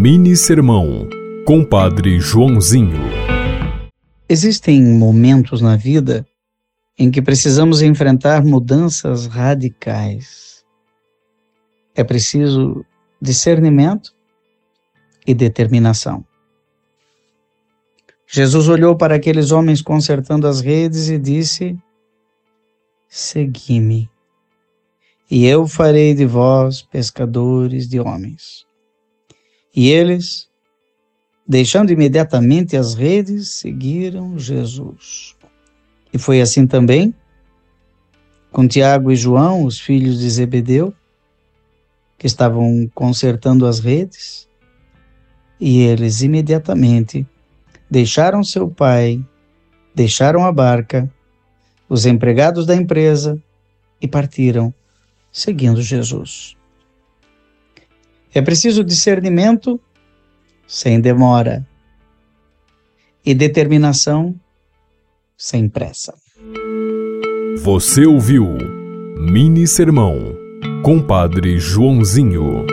Mini Sermão, Compadre Joãozinho. Existem momentos na vida em que precisamos enfrentar mudanças radicais. É preciso discernimento e determinação. Jesus olhou para aqueles homens consertando as redes e disse: Segui-me, e eu farei de vós pescadores de homens. E eles, deixando imediatamente as redes, seguiram Jesus. E foi assim também com Tiago e João, os filhos de Zebedeu, que estavam consertando as redes, e eles imediatamente deixaram seu pai, deixaram a barca, os empregados da empresa e partiram seguindo Jesus. É preciso discernimento sem demora e determinação sem pressa. Você ouviu Mini Sermão, Compadre Joãozinho.